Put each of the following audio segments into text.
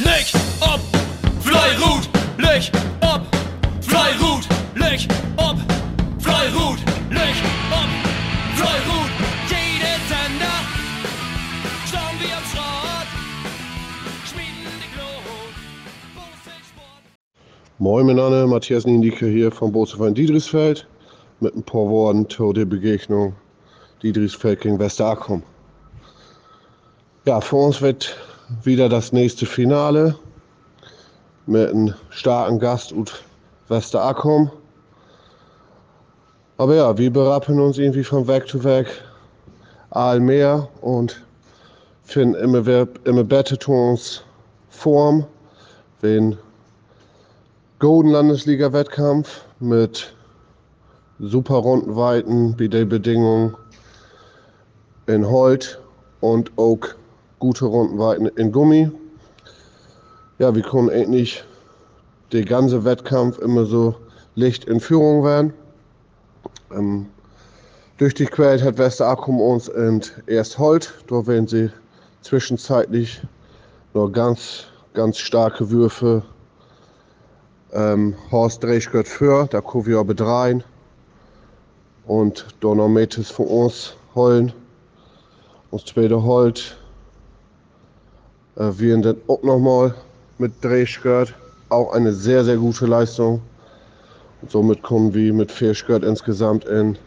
Leg ob, Fleirut, leg ob, Fleirut, leg ob, Fleirut, leg ob, Fleirut. Jede Sender, schauen wir am Schrott, schmieden die Glut, Moin miteinander, Matthias Niendike hier vom Bootsverein Diedrichsfeld. Mit ein paar Worten zu Begegnung Diedrichsfeld gegen Westerakum. Ja, für uns wird wieder das nächste Finale mit einem starken Gast und Westerakum. Aber ja, wir berappen uns irgendwie von Weg zu Weg allmehr und finden immer, immer besser uns Form, wenn Golden Landesliga-Wettkampf mit super Rundenweiten wie die Bedingungen in Holt und auch gute Rundenweiten in Gummi. Ja, wir können endlich den ganzen Wettkampf immer so Licht in Führung werden. Ähm, durch die Quelle hat Westerakum uns in erst Holt. Dort werden sie zwischenzeitlich nur ganz, ganz starke Würfe ähm, Horst Dreischgott für, da kommen wir aber rein. Und Donometis von uns holen. Uns zweite holt. Äh, wir dann auch nochmal mit Dreischgott. Auch eine sehr, sehr gute Leistung. Und somit kommen wir mit Fischgott insgesamt in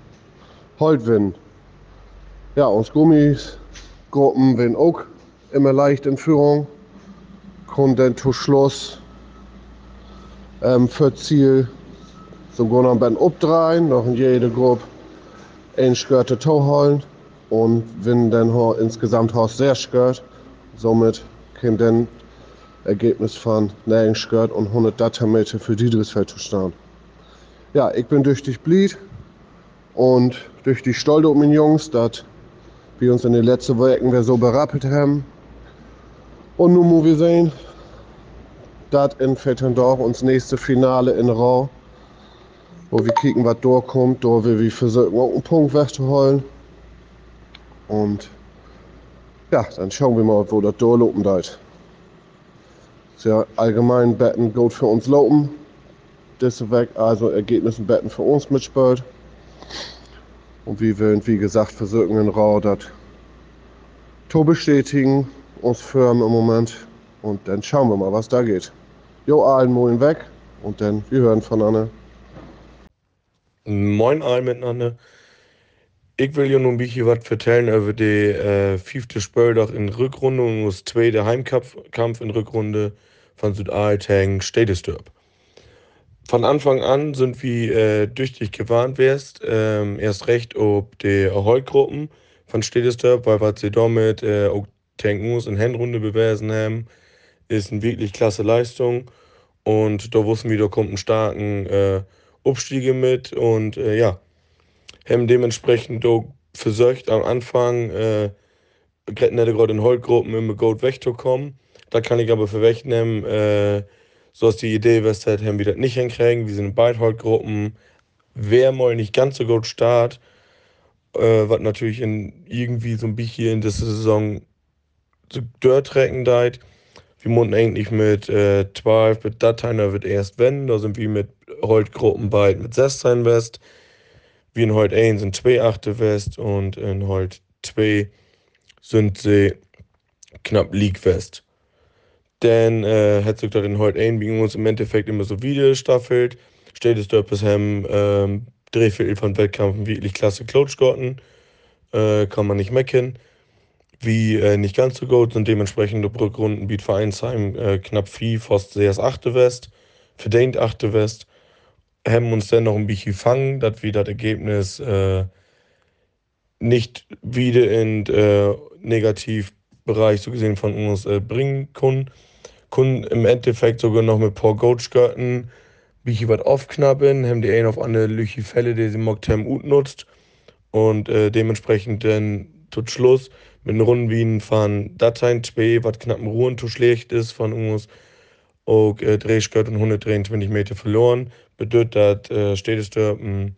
Holt gewinnen. Ja, uns Gummis-Gruppen werden auch immer leicht in Führung. Kommen dann zu Schluss ähm, für Ziel sogar noch ein obdrehen, noch in jede Gruppe ein Skörte Toe holen und wenn dann insgesamt Horst sehr skört, somit dann Ergebnis von 9 Skört und 100 Datameter für Diedrichsfeld zu stehen. Ja, ich bin durch dich blied und durch die Stolde um den Jungs, dass wir uns in den letzten Wochen so berappelt haben. Und nun muss wir sehen, das in Vettendorf uns nächste Finale in Rau, wo wir kicken, was durchkommt, will wir versuchen, einen Punkt wegzuholen. Und ja, dann schauen wir mal, wo das durchlopen wird. Ist ja allgemein Betten gut für uns lopen. Das weg, also Ergebnissen Betten für uns mitspielt. Und wir wollen, wie gesagt, versuchen in Rau das Tor bestätigen, uns firmen im Moment. Und dann schauen wir mal, was da geht. Jo, allen Moin weg und dann wir hören voneinander. Moin allen miteinander. Ich will ja nun ein bisschen was erzählen über die äh, fünfte Spieltag in Rückrunde und das zweite Heimkampf Kampf in Rückrunde von Südalteng Städtesdorp. Von Anfang an sind wir äh, dich gewarnt wärst, ähm, erst recht ob die Erfolggruppen von Städtesdorp, weil was sie damit äh, auch tanken muss in Handrunde bewiesen haben, ist eine wirklich klasse Leistung. Und da wussten wir, da kommt ein starken äh, Abstiege mit und äh, ja, haben dementsprechend auch versucht am Anfang äh, nicht gerade in Holtgruppen immer gut wegzukommen. Da kann ich aber vorwegnehmen, äh, so ist die Idee, was halt haben wir das nicht hinkriegen. Wir sind in beiden Holtgruppen, wer mal nicht ganz so gut start, äh, was natürlich in irgendwie so ein bisschen in der Saison so durchtrecken deit. Wir mussten eigentlich mit äh, 12 mit Dateien, da wird erst wenn, da sind wir mit Holtgruppen bald mit 16 West. Wir in Holt 1 sind 2 Achte West und in Holt 2 sind sie knapp League West. Denn äh, hat sich dort in Holt 1 gegen uns im Endeffekt immer so wieder gestaffelt. Steht es dort bisher ähm, Drehviertel von Wettkämpfen wirklich klasse Coachgotten. Äh, kann man nicht mecken. Wie äh, nicht ganz so gut sind dementsprechend die Rückrunden bietet Vereinsheim äh, knapp 4, Forst sehr 8. West, verdient 8. West. Haben uns dann noch ein bisschen fangen, dass wir das Ergebnis äh, nicht wieder in äh, Negativbereich so gesehen von uns äh, bringen können. Können im Endeffekt sogar noch mit Paul Goatschgötten bisschen was aufknappen, haben die einen auf eine Lüchi Fälle, die sie mockt haben, gut nutzt. Und äh, dementsprechend dann tut Schluss mit den Runden von Dateien 2, was knapp im Ruhen zu schlecht ist, von uns auch äh, Drehschgott und 123 Meter verloren. Bedeutet, äh, Städtesdorp einen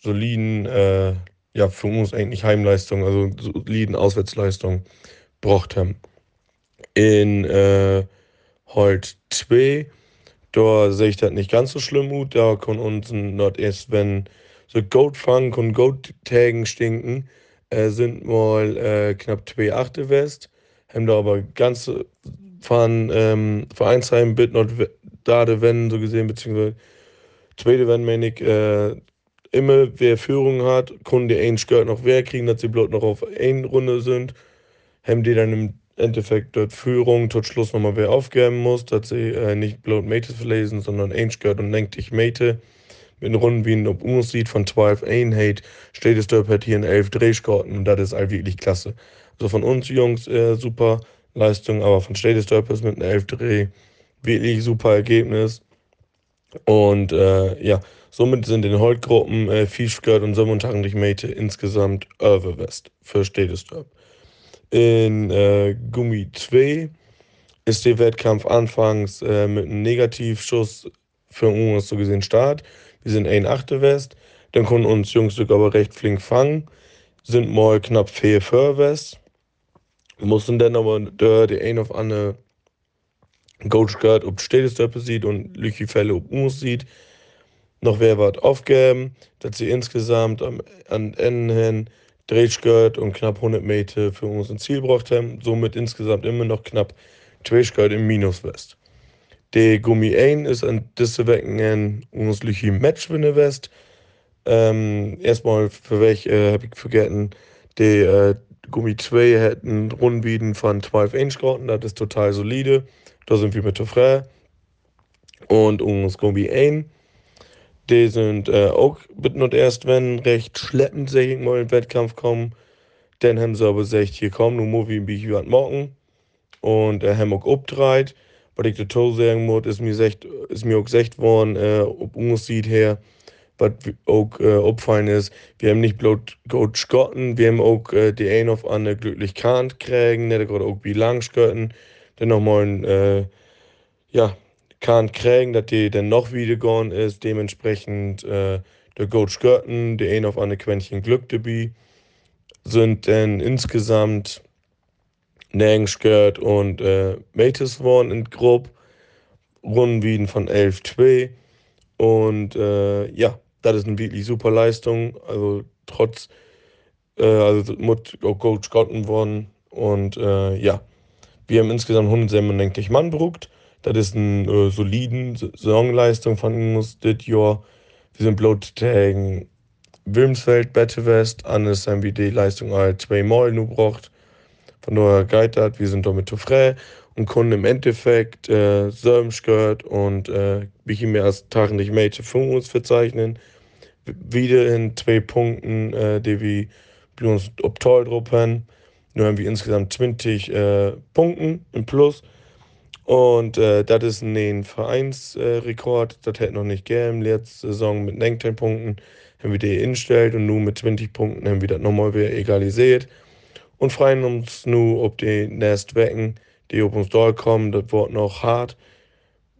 soliden, äh, ja, für uns eigentlich Heimleistung, also soliden Auswärtsleistung braucht haben. In äh, halt 2. Da sehe ich das nicht ganz so schlimm gut. Da kann uns not erst, wenn so Goldfang und Goldtagen stinken, äh, sind mal äh, knapp 2 Achte West. Haben da aber ganz von ähm, Vereinsheim bit not da wenn so gesehen, beziehungsweise zweite wenn meine ich, äh, immer wer Führung hat, können die einen Skirt noch wer kriegen, dass sie bloß noch auf eine Runde sind. Haben die dann im Endeffekt dort Führung, tot Schluss nochmal wer aufgeben muss, dass sie äh, nicht bloß Mate verlesen, sondern ein Skirt und lenkt dich Mate. Mit Runden wie ein Unterschied von 12 Einheit steht es dort halt hier in 11 Drehskorten und das ist halt wirklich klasse. Also von uns Jungs äh, super Leistung, aber von Purpose mit einem 11 Dreh wirklich super Ergebnis. Und äh, ja, somit sind in Holtgruppen äh, Fischgard und 27 Meter insgesamt West für Städtestorp. In äh, Gummi 2 ist der Wettkampf anfangs äh, mit einem Negativschuss für uns so gesehen Start. Wir sind ein Achte West. Dann konnten uns Jungs aber recht flink fangen. Sind mal knapp 4 für West mussten dann aber der die ein auf eine Coach gehört, ob Städtestöppe sieht und Lüchi Fälle, ob Mus sieht. Noch wer wird aufgeben, dass sie insgesamt am, an Ende hin Drehschgurt und knapp 100 Meter für uns ein Ziel braucht haben, somit insgesamt immer noch knapp 2 im Minus West. Der Gummi 1 ist an diese Wecken ein Lüchi Match für eine West. Ähm, erstmal für welche äh, habe ich vergessen, die äh, Gummi 2 hätten Rundbieten von 12 Inch gehabt, das ist total solide. Da sind wir mit frei. Und uns Gummi 1, die sind äh, auch mit und erst, wenn recht schleppend, sag mal, in den Wettkampf kommen. Dann haben sie aber gesagt, hier kommen, nur Movie wie ich was machen. Und äh, haben auch abgedreht. Was ich dazu sagen muss, ist mir, secht, ist mir auch gesagt worden, äh, ob uns sieht her, was auch äh, aufgefallen ist, wir haben nicht bloß gut Schotten, wir haben auch äh, die ein auf andere glücklich Kant kriegen, nicht gerade auch wie lang Schotten, dann nochmal ein, äh, ja, Kant kriegen, dass die dann noch wieder gegangen ist, dementsprechend äh, der Goat Schotten, die ein auf eine Quäntchen Glück dabei, sind dann insgesamt Nägenskirt und äh, Mates waren in grob Runden von 11-2 und äh, ja, das ist eine wirklich super Leistung. Also trotz, äh, also mit Coach Gotten gewonnen. Und äh, ja, wir haben insgesamt 197 Mann berugt. Das ist eine äh, soliden Saisonleistung von uns das Jahr. Wir sind bloß gegen Wilmsfeld, Bette West, anders haben wir die Leistung halt zweimal nur gebraucht. Von daher das, wir sind damit zufrieden und konnten im Endeffekt äh, Sörmsch und äh, ich mir als Tag nicht mehr für uns verzeichnen wieder in zwei Punkten, äh, die wir uns ob toll drauf haben. Nur haben wir insgesamt 20 äh, Punkten im Plus. Und äh, das ist ein Vereinsrekord. das hätte noch nicht gegeben. Letzte Saison mit 19 Punkten haben wir die instellt und nun mit 20 Punkten haben wir das nochmal wieder egalisiert. Und freuen uns nur, ob die nächsten Wecken, die auf uns kommen, das wird noch hart.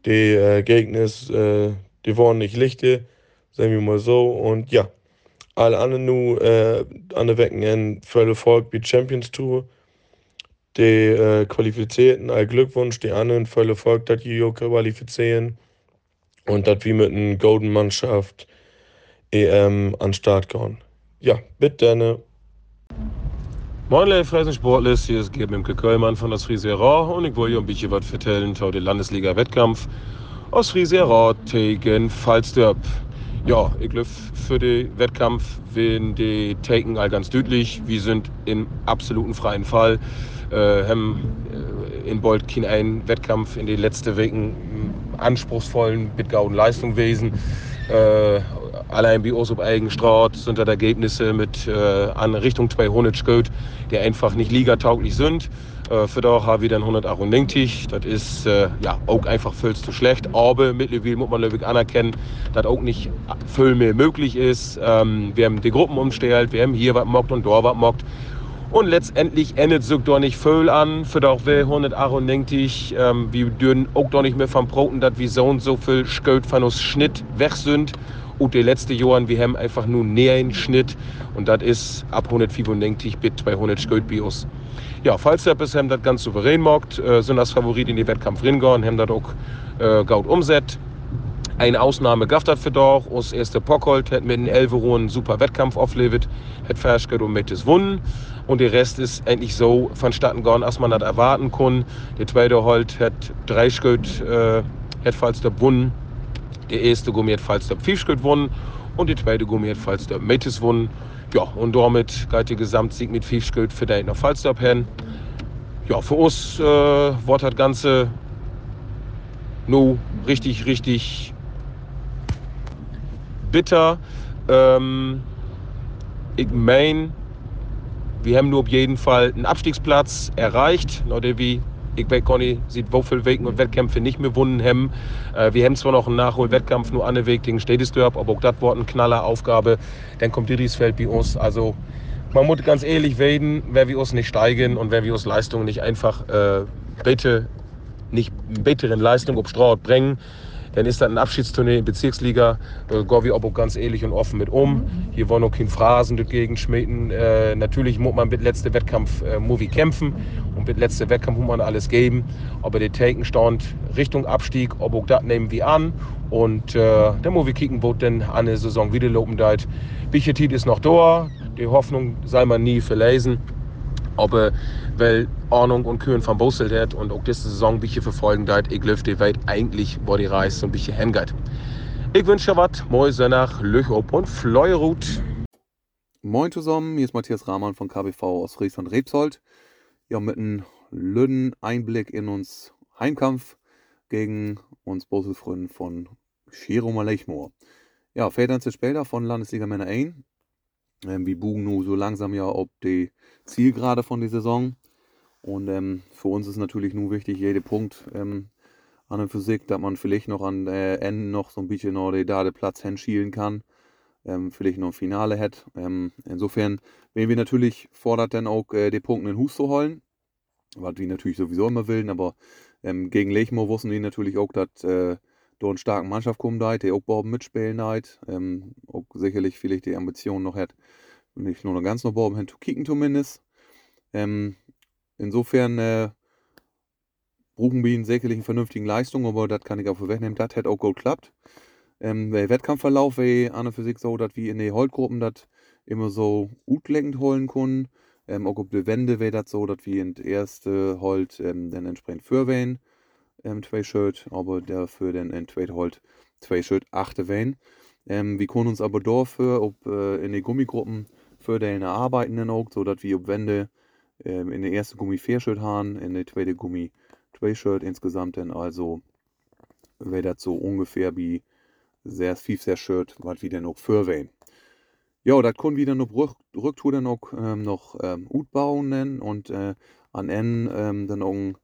Die äh, Gegner, äh, die wollen nicht lichte sagen wir mal so. Und ja, alle anderen nur äh, an der Wecken voll Volk wie Champions Tour. Die äh, Qualifizierten, all Glückwunsch, die anderen voll Erfolg, dass die qualifizieren. Und dass wir mit einer Golden Mannschaft EM an den Start gehen. Ja, bitte. Ne? Moin, liebe Fressen Sportlist, hier ist Gerben Imke Köllmann von das Friesera und ich wollte euch ein bisschen was erzählen zu dem Landesliga-Wettkampf aus Friesera gegen Falsterb. Ja, ich glaube, für den Wettkampf werden die Taken all ganz deutlich. Wir sind im absoluten freien Fall. Äh, haben äh, in Bolt keinen einen Wettkampf in den letzten Wochen anspruchsvollen Bitgauden Leistung gewesen. Äh, allein bei uns auf sind da Ergebnisse mit äh, an Richtung 200 Scout, die einfach nicht ligatauglich sind. Äh, für da haben wir dann 198. Das ist äh, ja auch einfach viel zu schlecht. Aber mittlerweile muss man wirklich anerkennen, dass auch nicht viel mehr möglich ist. Ähm, wir haben die Gruppen umgestellt, wir haben hier was mockt und dort was mockt. Und letztendlich endet es doch nicht voll an, für doch wir 198. Ähm, wir dürfen auch doch nicht mehr vom Broten, dass wir so und so viel Scout von uns Schnitt weg sind Und die letzten Jahren, wir haben einfach nur näher einen Schnitt und das ist ab 195 bis 200 Stöd bei uns. Ja, falls der bisher das ganz souverän macht, äh, sind das Favorit in den Wettkampf ringegangen, haben das auch äh, gut umsetzt. Eine Ausnahme gab das für doch. Aus erste Pockholt hat mit den Elveron super Wettkampf auflebt, hat Ferschgeld und mit es wunnen. Und der Rest ist endlich so vonstatten gegangen, als man das erwarten kann. Der zweite Holt hat drei Schritt, äh, hat falls der wunnen. Der erste Gummi hat falls der vier Schritt wunnen. Und der zweite Gummi hat falls der Metis wunnen. Ja, und damit geht der Gesamtsieg mit vier Schritt für den nach Falsterb hin. Ja, für uns äh, wird das Ganze nur richtig, richtig bitter. Ähm, ich meine, wir haben nur auf jeden Fall einen Abstiegsplatz erreicht. Oder wie ich gar nicht, sieht Woffelwegen und Wettkämpfe nicht mehr wunden haben. Äh, wir haben zwar noch einen Nachholwettkampf nur an der Weg gegen Städtesdörp, aber auch das wird eine knaller Aufgabe. Dann kommt Dietrichsfeld bei uns. Also man muss ganz ehrlich werden, wer wir uns nicht steigen und wer wir uns Leistungen nicht einfach äh, bitte nicht besseren Leistung ob Straut bringen, dann ist das ein Abschiedsturnier in Bezirksliga. Gehen wir aber ganz ehrlich und offen mit um. Hier wollen auch kein Phrasen dagegen schmieden. Äh, natürlich muss man mit letzten Wettkampf äh, Movie kämpfen und mit letzten Wettkampf muss man alles geben. Aber der Taken stand Richtung Abstieg, ob auch das nehmen wir an. Und äh, der Movie kicken wird dann an der Saison wieder deit. Bichetit ist noch da. Die Hoffnung sei man nie verlesen. Aber weil Ahnung und Kühen von Bossel hat und auch diese Saison ein bisschen verfolgen hat, ich glaube, die Welt eigentlich, wo die Reise ein bisschen hingeht. Ich wünsche was, moin nach Löchop und Fleurut. Moin zusammen, hier ist Matthias Rahmann von KBV aus Friesland-Rebsold. Ja, mit einem lüden Einblick in uns Heimkampf gegen uns Bosselfreunde von Schero Lechmoor. Ja, Vätern zu später von Landesliga Männer 1. Ähm, wir bugen nun so langsam ja ob die Zielgerade von der Saison. Und ähm, für uns ist natürlich nun wichtig, jeder Punkt ähm, an der Physik, dass man vielleicht noch an äh, Ende noch so ein bisschen noch den Platz hinschielen kann. Ähm, vielleicht noch ein Finale hat. Ähm, insofern werden wir natürlich fordert dann auch äh, die Punkte in den Hus zu holen. Was wir natürlich sowieso immer willen, aber ähm, gegen Lechmo wussten die natürlich auch, dass äh, da eine starke Mannschaft kommen da, die auch überhaupt mitspielen da, ähm, auch sicherlich vielleicht die Ambition noch hat, nicht nur ganz noch überhaupt hin zu kicken zumindest. Ähm, insofern äh, brauchen wir ihn sicherlich eine vernünftige Leistung, aber das kann ich auch vorwegnehmen, das hätte auch gut geklappt. Ähm, der Wettkampfverlauf wäre an der Physik so, dass wir in den Holtgruppen das immer so utlenkend holen können. Ähm, auch auf der Wände wäre das so, dass wir in der erste Holt ähm, dann entsprechend fürwählen, ähm, zwei Shirt, aber dafür dann in zweite Holt zwei Shirt achte wählen. Ähm, wir können uns aber dafür, ob äh, in den Gummigruppen für deine Arbeiten dann auch, so dass wir auf Wände ähm, in der ersten Gummi vier Shirt haben, in der zweiten Gummi zwei Shirt insgesamt dann also wäre das so ungefähr wie sehr fief sehr Shirt, was wir dann auch fürwählen. Ja, das können wir dann noch Rück Rücktour dann auch ähm, noch ähm, gut bauen nennen und äh, an N ähm, dann auch ein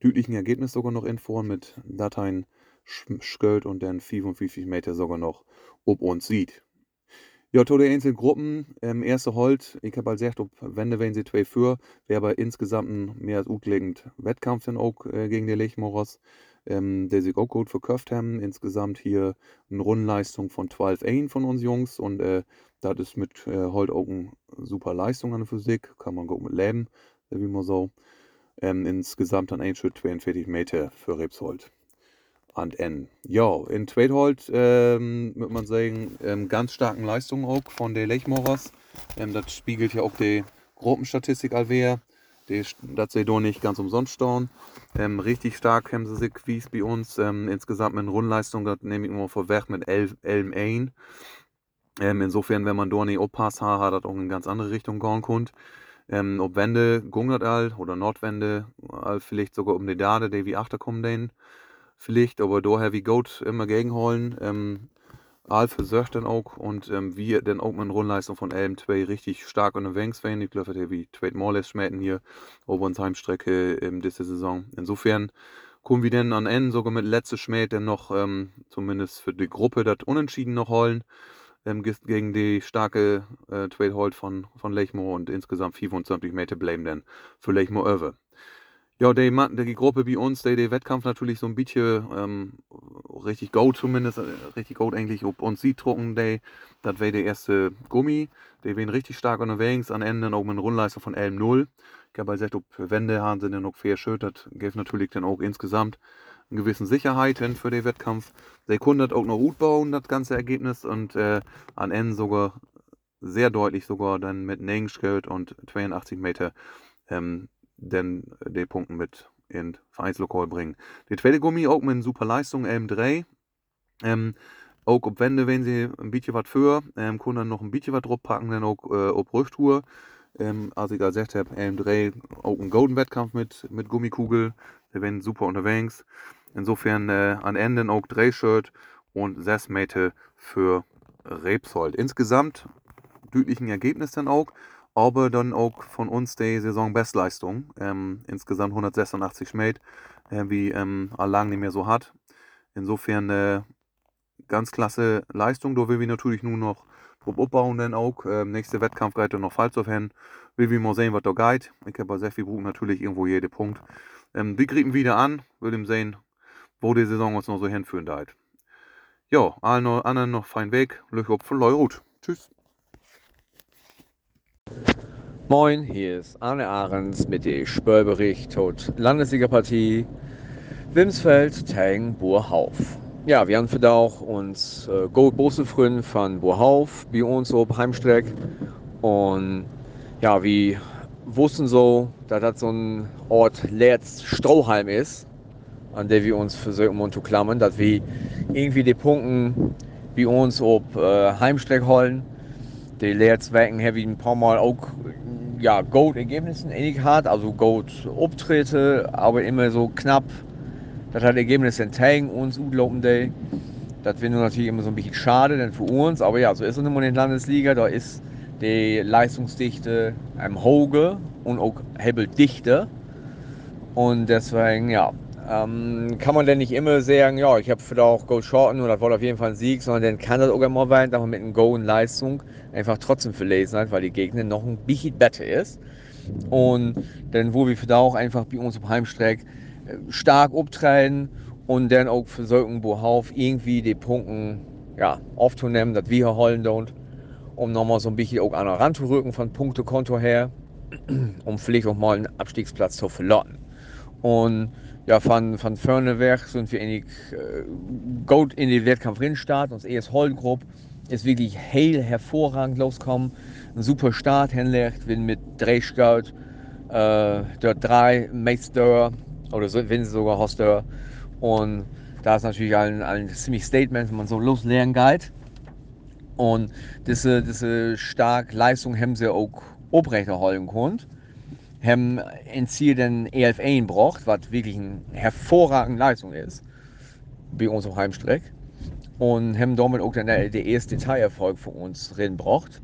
deutlichen Ergebnis sogar noch informieren mit Dateien Schgöld und dann 55 Meter sogar noch ob uns sieht. Ja, to die einzelnen Gruppen, ähm, erste Holt, ich habe halt gesagt, ob Wende wenn sie zwei für, wäre aber insgesamt ein mehr als utlegend Wettkampf dann auch äh, gegen die Lechmoros, ähm, der sich auch gut verkauft haben. Insgesamt hier eine Rundenleistung von 12 1 von uns Jungs. Und äh, das ist mit äh, Holt auch eine super Leistung an der Physik, kann man gut mit leben, wie man so. Ähm, insgesamt dann ein Schritt 42 Meter für Rebsholt an N. Ja, in Tweedhold ähm, würde man sagen, ähm, ganz starken Leistungen auch von den Lechmorers. Ähm, das spiegelt ja auch die Gruppenstatistik allwehr. Das sie doch nicht ganz umsonst staunen. Ähm, richtig stark haben sie sich wie bei uns. Ähm, insgesamt mit Rundleistung, das nehme ich mal vorweg mit 11 ein. Ähm, insofern, wenn man da nicht aufpasst, hat das auch in ganz andere Richtung gehen können. Ähm, ob Wende, Gungert all oder Nordwende, all vielleicht sogar um die Dade, die wie Achter kommen, den vielleicht, aber daher wie Goat immer gegenholen. Ähm, Alf versucht dann auch und ähm, wir dann auch mit Rundleistung von LM2 richtig stark unterwegs waren. Ich glaube, der wie Trade Morles schmähten hier über uns Heimstrecke in dieser Saison. Insofern kommen wir dann an Ende sogar mit letzter Schmäh dann noch ähm, zumindest für die Gruppe das Unentschieden noch holen ähm, gegen die starke äh, Trade Hold von, von Lechmo und insgesamt 25 Meter bleiben dann für Lechmo über. Ja, die, die Gruppe bei uns, der Wettkampf natürlich so ein bisschen ähm, richtig gut zumindest, äh, richtig gut eigentlich, ob uns sieht drucken, der, das wäre der erste Gummi, der wäre richtig stark unterwegs, an Ende auch mit einer Rundleistung von 11,0. Ich habe gesagt, ob Wände haben sie dann auch fair schön, das gibt natürlich dann auch insgesamt eine gewisse Sicherheiten für den Wettkampf. Der Kunde hat auch noch gut bauen, das ganze Ergebnis, und äh, an Ende sogar sehr deutlich sogar dann mit 9 und 82 Meter ähm, dann die Punkte mit in Vereinslokal bringen. Die zweite Gummi auch mit super Leistung, M3. Ähm, auch ob Wände, wenn sie ein bisschen was für, ähm, können dann noch ein bisschen was drauf packen, dann auch äh, auf Rücktour. Ähm, als ich gesagt habe, M3 auch ein Golden Wettkampf mit, mit Gummikugel, der werden super unterwegs. Insofern äh, an Ende auch Drehshirt und 6 Meter für Rebsold. Insgesamt deutlichen Ergebnis dann auch aber dann auch von uns die Saisonbestleistung. Ähm, insgesamt 186 Schmäht, äh, wie ähm, Allang nicht mehr so hat. Insofern äh, ganz klasse Leistung. Da will wir natürlich nur noch Prob aufbauen, dann auch. Ähm, nächste Wettkampf geht dann noch falsch auf hin. Will wir mal sehen, was da geht. Ich habe bei viel Buch natürlich irgendwo jede Punkt. Ähm, wir kriegen wieder an, will ihm sehen, wo die Saison uns noch so hinführen wird. Ja, allen anderen noch fein Weg. Löch auf von Leurut. Tschüss. Moin, hier ist Arne Ahrens mit dem Spörbericht tot Landesligapartie Wimsfeld Tang Burhauf. Ja, wir haben für auch uns äh, Gold Boselfrün von Burhauf bei uns auf Heimstreck und ja, wir wussten so, dass das so ein Ort letzt Strohhalm ist, an der wir uns versuchen zu klammern, dass wir irgendwie die Punkte bei uns auf äh, Heimstreck holen. Wochen habe ich ein paar Mal auch ja, Gold-Ergebnissen ähnlich hat, also Gold-Auftritte, aber immer so knapp. Das hat Ergebnisse entgegen uns utlaufen. Das wäre natürlich immer so ein bisschen schade, denn für uns, aber ja, so ist es immer in der Landesliga, da ist die Leistungsdichte am Hoge und auch Hebeldichte. Und deswegen, ja, ähm, kann man denn nicht immer sagen, ja, ich habe vielleicht auch Gold Shorten das war auf jeden Fall ein Sieg, sondern dann kann das auch immer sein, dass man mit einem Go in Leistung einfach trotzdem verlesen hat, weil die Gegner noch ein bisschen besser ist. Und dann, wo wir für da auch einfach bei uns auf Heimstreck äh, stark auftreten und dann auch versuchen, worauf irgendwie die Punkte ja, aufzunehmen, dass wir hier holen dort, um nochmal so ein bisschen auch an ranzurücken von Punktekonto her, um vielleicht auch mal einen Abstiegsplatz zu verloren. Und ja, von, von vorne weg sind wir eigentlich äh, gut in den Wettkampf reinstarten. Uns erst Holdengruppe ist wirklich heil hervorragend losgekommen. Ein super Start hinlegt, wenn mit Drehscout äh, dort drei Meister oder so, wenn sie sogar Hoster. Und da ist natürlich ein, ein ziemlich Statement, wenn man so loslernen geht. Und diese, diese starke Leistung haben sie auch aufrechterhalten können haben ein Ziel den EF1 braucht, was wirklich eine hervorragende Leistung ist, bei uns auf Heimstreck. Und haben damit auch dann der, der Detailerfolg für uns drin braucht,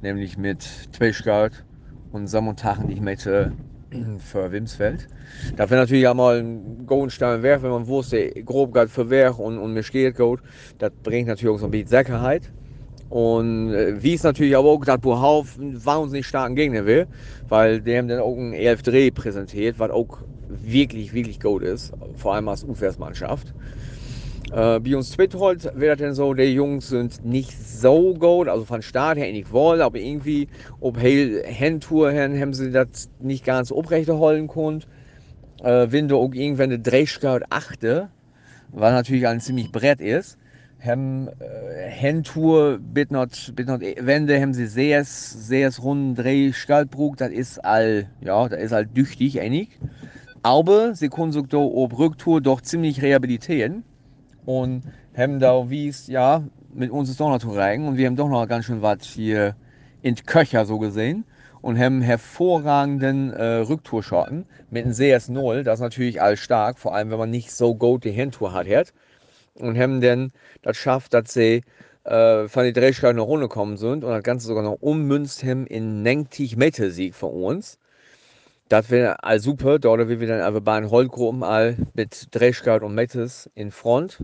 nämlich mit Twitchguard und Sammontagen, die ich möchte für Wimsfeld. Da wäre natürlich auch mal ein Goldenstein wert, wenn man wusste, grob geht für Werk und, und mir steht gut. Das bringt natürlich auch so ein bisschen Sicherheit. Und äh, wie es natürlich aber auch gesagt, Burhauf einen wahnsinnig starken Gegner will, weil die haben dann auch einen ELF Dreh präsentiert, was auch wirklich, wirklich gut ist, vor allem als Ufers-Mannschaft. Äh, bei uns Twitholz wird dann so, die Jungs sind nicht so gut, also von Start her nicht wohl, aber irgendwie, ob Heil Handtour haben sie das nicht ganz aufrechterhalten können. Äh, wenn du auch irgendwann eine Drehscout achte, was natürlich ein ziemlich Brett ist, haben äh, Handtour bit not, bit not Wände haben sie sehr sehr runden Dreh Skalbrug das ist all ja das ist all düchtig einig. Aber sie können sich da ob Rücktour doch ziemlich rehabilitieren. Und haben da wie es ja mit uns ist doch noch zu reigen und wir haben doch noch ganz schön was hier in Köcher so gesehen. Und haben hervorragenden äh, Rücktourschotten mit einem CS0 das ist natürlich all stark vor allem wenn man nicht so gut die Handtour hat hat und haben dann das schafft, dass sie äh, von den Drehschleifen noch runtergekommen sind und das Ganze sogar noch ummünzt haben in 90 Meter Sieg von uns. Das wäre all super, dort wir dann aber bei den Holgruppen all mit Drehschleifen und Metes in Front.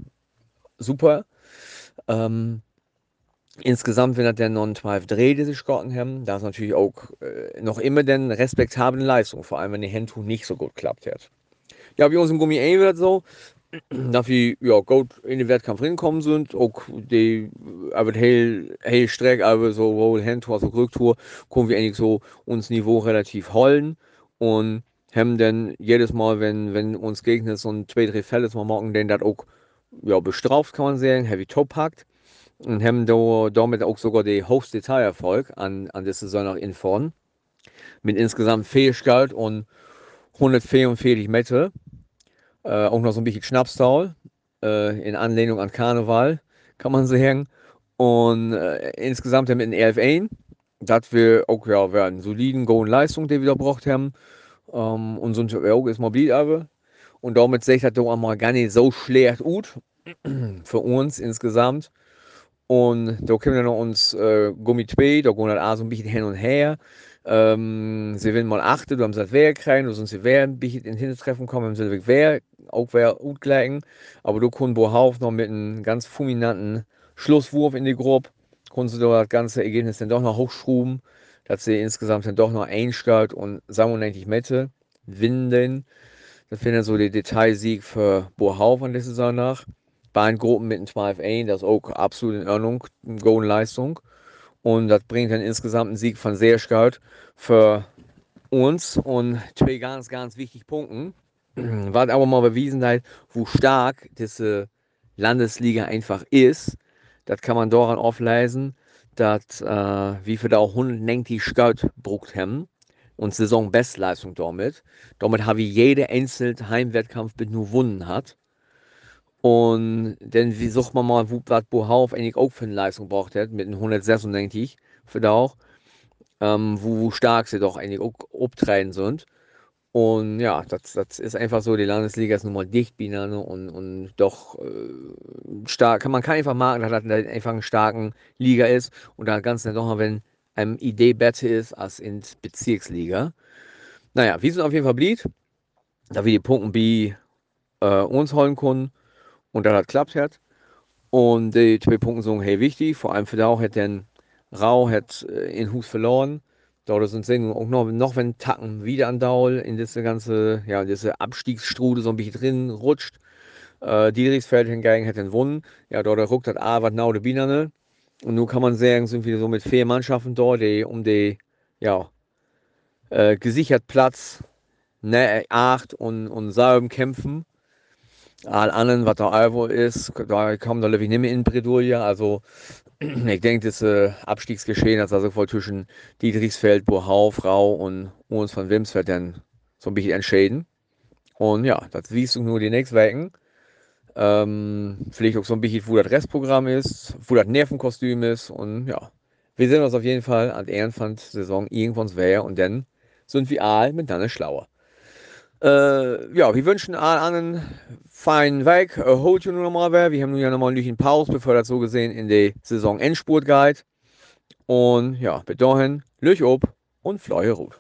Super. Ähm, insgesamt, wenn das noch ein 12 Dreh, die sich gehalten haben, da ist natürlich auch äh, noch immer dann respektable Leistung, vor allem wenn die Handtuch nicht so gut klappt hat. Ja, bei uns im Gummi A wird so, dass wir ja, gut in den Wettkampf reinkommen sind. Auch die, aber heel, heel streck, aber sowohl Handtour als auch Rücktour, können wir eigentlich so uns Niveau relativ holen und haben dann jedes Mal, wenn, wenn uns Gegner so ein zwei, drei Fälle mal machen, den das auch ja, bestraft, kann man sagen, heavy top packt und haben da, damit auch sogar den höchsten Detailerfolg an, an der Saison nach in vorn. Mit insgesamt Fähigkeit und 144 Meter. Äh, auch noch so ein bisschen Schnapstal, äh, in Anlehnung an Karneval, kann man sagen. Und äh, insgesamt haben wir in 11 ein, dass wir auch ja, wir einen soliden guten Leistung, die wir da braucht haben. Ähm, und sonst auch ist mobil aber. Und damit sehe ich das doch einmal gar nicht so schlecht gut für uns insgesamt. Und da können wir noch uns äh, Gummi 2, da gehen wir auch so ein bisschen hin und her. Ähm, sie werden mal achten, du haben das wer kriegen, du sonst sie wer ein bisschen in Hintertreffen kommen, wenn sie wer auch wer gut gleichen. Aber du kannst Bohauf noch mit einem ganz fulminanten Schlusswurf in die Gruppe, kannst du das ganze Ergebnis dann doch noch hochschruben, dass sie insgesamt dann doch noch einstellt und wir eigentlich Mette, winden. Das wäre dann so der Detailsieg für Bohauf an der Saison nach. Beiden Gruppen mit einem 12 1 das ist auch absolut in Ordnung, eine gute Leistung. Und das bringt dann insgesamt einen Sieg von sehr stark für uns und zwei ganz, ganz wichtige Punkte. Was aber mal bewiesen hat, wo stark diese Landesliga einfach ist. Das kann man daran auflesen, dass äh, wie wir da auch 190 Scout brucht haben und Saisonbestleistung damit. Damit habe ich jede einzelne Heimwettkampf mit nur Wunden hat. Und dann wie sucht man mal, wo was Bohauf eigentlich auch für eine Leistung braucht hat, mit einem 196 für da auch, ähm, wo, stark sie doch eigentlich auch abtreten sind. Und ja, das, das ist einfach so, die Landesliga ist nun mal dicht binär und, und doch äh, stark. Kann, man kann einfach merken, dass das einfach eine starke Liga ist und da ganz doch mal, wenn eine Idee besser ist als in Bezirksliga. Naja, wie es auf jeden Fall blieb, da wir die Punkte B äh, uns holen können und dann hat klappt hat. Und die zwei Punkte sind hey wichtig, vor allem für da auch hat den Rau hat äh, in Hus verloren. Dort sind sie auch noch, noch wenn Tacken wieder an Daul in diese ganze, ja, diese Abstiegsstrude so ein bisschen drin rutscht. Äh, Dietrichsfeld hingegen hat den gewonnen. Ja, dort ruckt hat A, was now de Binane. Und nun kann man sagen, sind wir so mit vier Mannschaften dort, die um die, ja, äh, gesichert Platz, ne, acht und, und Salben kämpfen. All anderen, was da Alvo ist, da kommen da nicht mehr in Bredouille. Also, ich denke, das äh, Abstiegsgeschehen hat also voll zwischen Dietrichsfeld, Burhau, Frau und uns von Wimsfeld dann so ein bisschen entschieden. Und ja, das siehst du nur die nächsten Wochen. Ähm, vielleicht auch so ein bisschen, wo das Restprogramm ist, wo das Nervenkostüm ist. Und ja, wir sehen uns auf jeden Fall an der Ehrenpfand-Saison irgendwann wer und dann sind wir alle miteinander schlauer. Äh, ja, wir wünschen allen feinen Weg. Äh, holt ihr nur nochmal wer. Wir haben nun ja nochmal ein bisschen Pause, das so gesehen in die Saison Endspurt geht. Und ja, bis dahin, Löch ob und Fleuhe Rut.